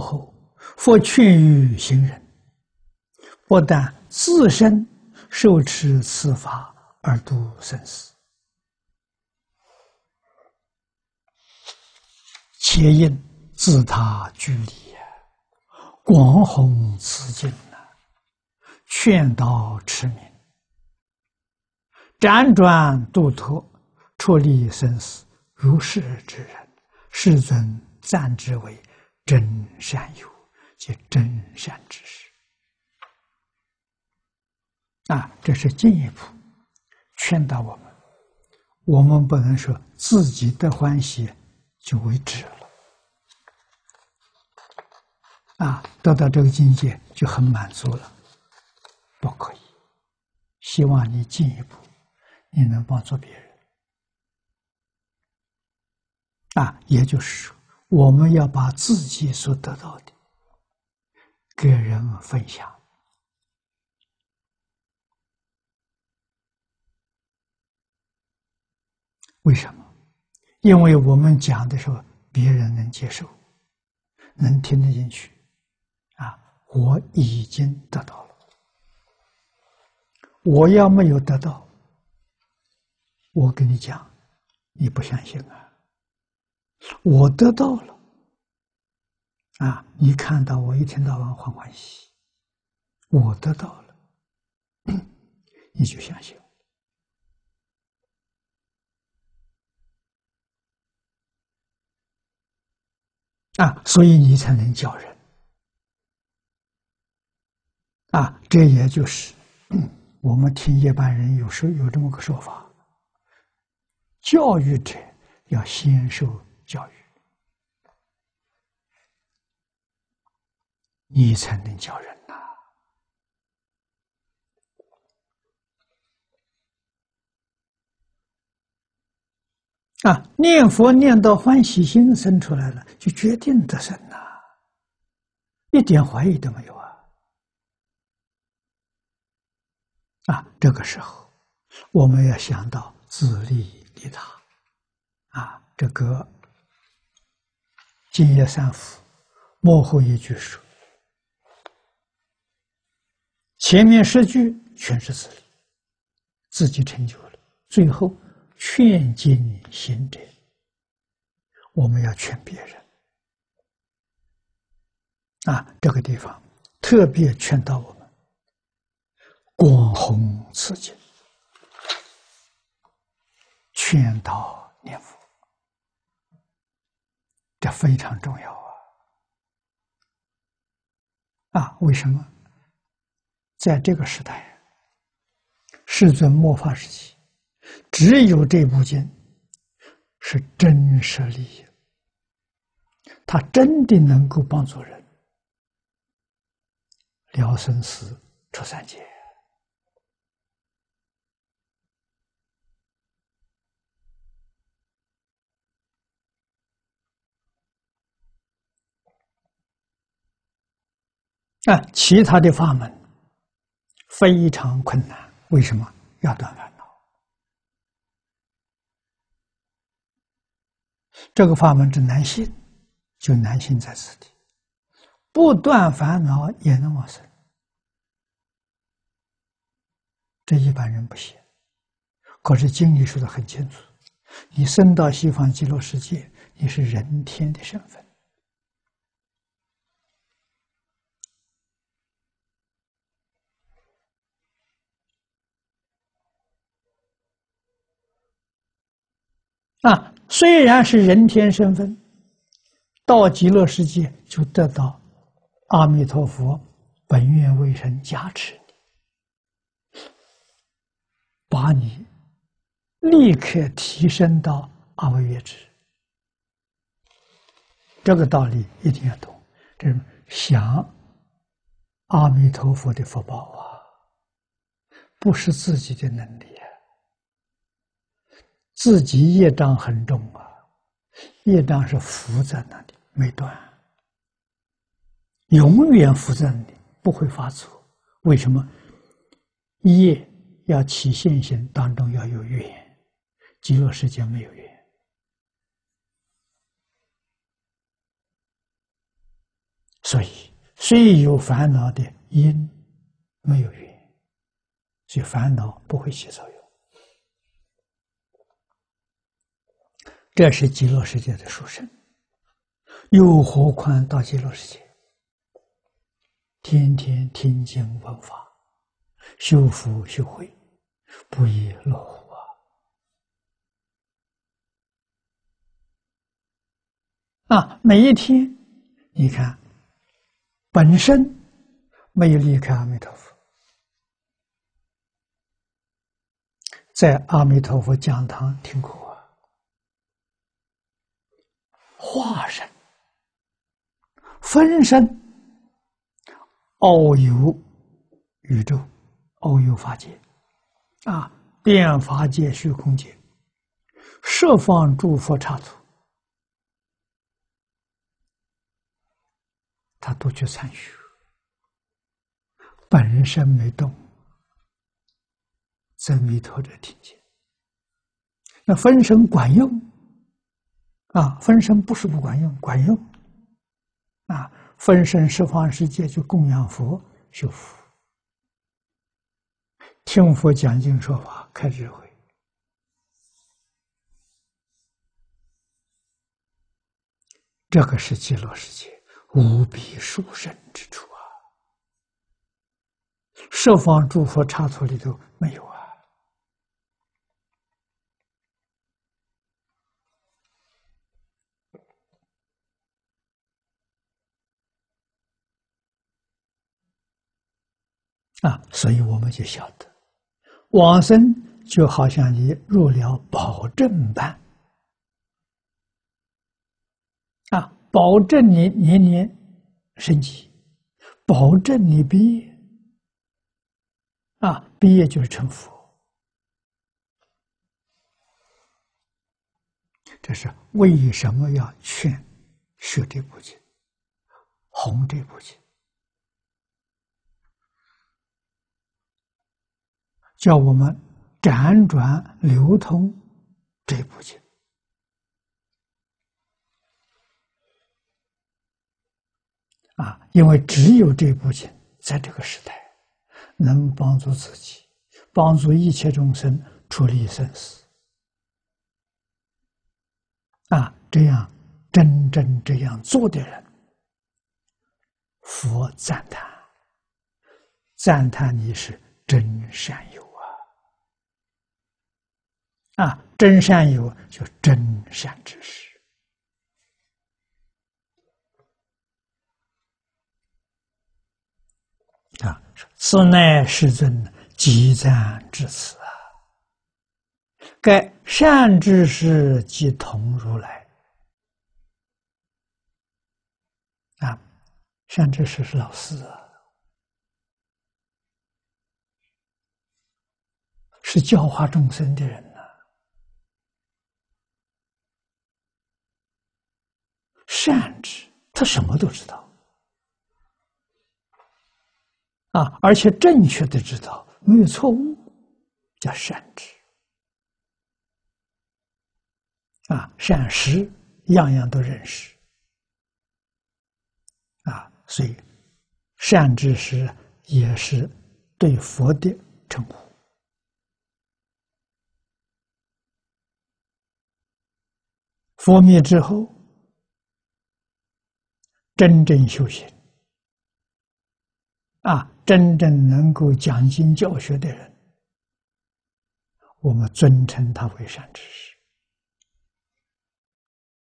后，佛劝喻行人，不但自身受持此法而度生死，且因自他居里，广弘此经呐，劝导持名，辗转度脱，出离生死，如是之人，世尊赞之为。真善有，即真善之事啊！这是进一步劝导我们，我们不能说自己的欢喜就为止了啊！得到这个境界就很满足了，不可以。希望你进一步，你能帮助别人啊！也就是说。我们要把自己所得到的给人分享，为什么？因为我们讲的时候，别人能接受，能听得进去，啊，我已经得到了。我要没有得到，我跟你讲，你不相信啊。我得到了，啊！你看到我一天到晚欢欢喜喜，我得到了，你就相信啊！所以你才能教人啊！这也就是我们听一般人有时候有这么个说法：教育者要先受。教育，你才能教人呐！啊，念佛念到欢喜心生出来了，就决定得生呐，一点怀疑都没有啊！啊，这个时候我们要想到自利利他，啊，这个。今夜三伏，幕后一句说：“前面十句全是自利，自己成就了。最后劝进行者，我们要劝别人。啊，这个地方特别劝导我们广弘此经，劝导念佛。”这非常重要啊！啊，为什么？在这个时代，世尊末法时期，只有这部经是真实利益，它真的能够帮助人了生死、出三界。啊，其他的法门非常困难。为什么要断烦恼？这个法门之难信，就难信在此地。不断烦恼也能往生，这一般人不行。可是经里说的很清楚：你生到西方极乐世界，你是人天的身份。啊，虽然是人天身份，到极乐世界就得到阿弥陀佛本愿威神加持把你立刻提升到阿惟越致。这个道理一定要懂，这想阿弥陀佛的福报啊，不是自己的能力。自己业障很重啊，业障是浮在那里没断，永远浮在那里不会发作。为什么？业要起现行当中要有缘，极乐世界没有缘所以虽有烦恼的因，没有缘，所以烦恼不会起作用。这是极乐世界的殊胜，又何况到极乐世界，天天听经闻法，修福修慧，不亦乐乎啊！啊，每一天，你看，本身没有离开阿弥陀佛，在阿弥陀佛讲堂听课。化身、分身、遨游宇宙、遨游法界，啊，变法界、虚空界，设方诸佛刹土，他都去参与，本身没动，在弥陀者听见，那分身管用。啊，分身不是不管用，管用。啊，分身十方世界去供养佛修福，听佛讲经说法开智慧，这个是极乐世界无比殊胜之处啊！十方诸佛刹土里头没有。啊，所以我们就晓得，往生就好像你入了保证班，啊，保证你年年升级，保证你毕业，啊，毕业就是成佛。这是为什么要劝学这部经，弘这部经？叫我们辗转流通这部经啊，因为只有这部经在这个时代能帮助自己，帮助一切众生处理生死啊，这样真正这样做的人，佛赞叹，赞叹你是真善友。啊，真善有就真善之识啊！此乃世尊积赞至此啊！该善知识即同如来啊！善知识是老师，是教化众生的人。善知，他什么都知道啊，而且正确的知道，没有错误，叫善知啊，善识，样样都认识啊，所以善知识也是对佛的称呼。佛灭之后。真正修行啊，真正能够讲经教学的人，我们尊称他为善知识。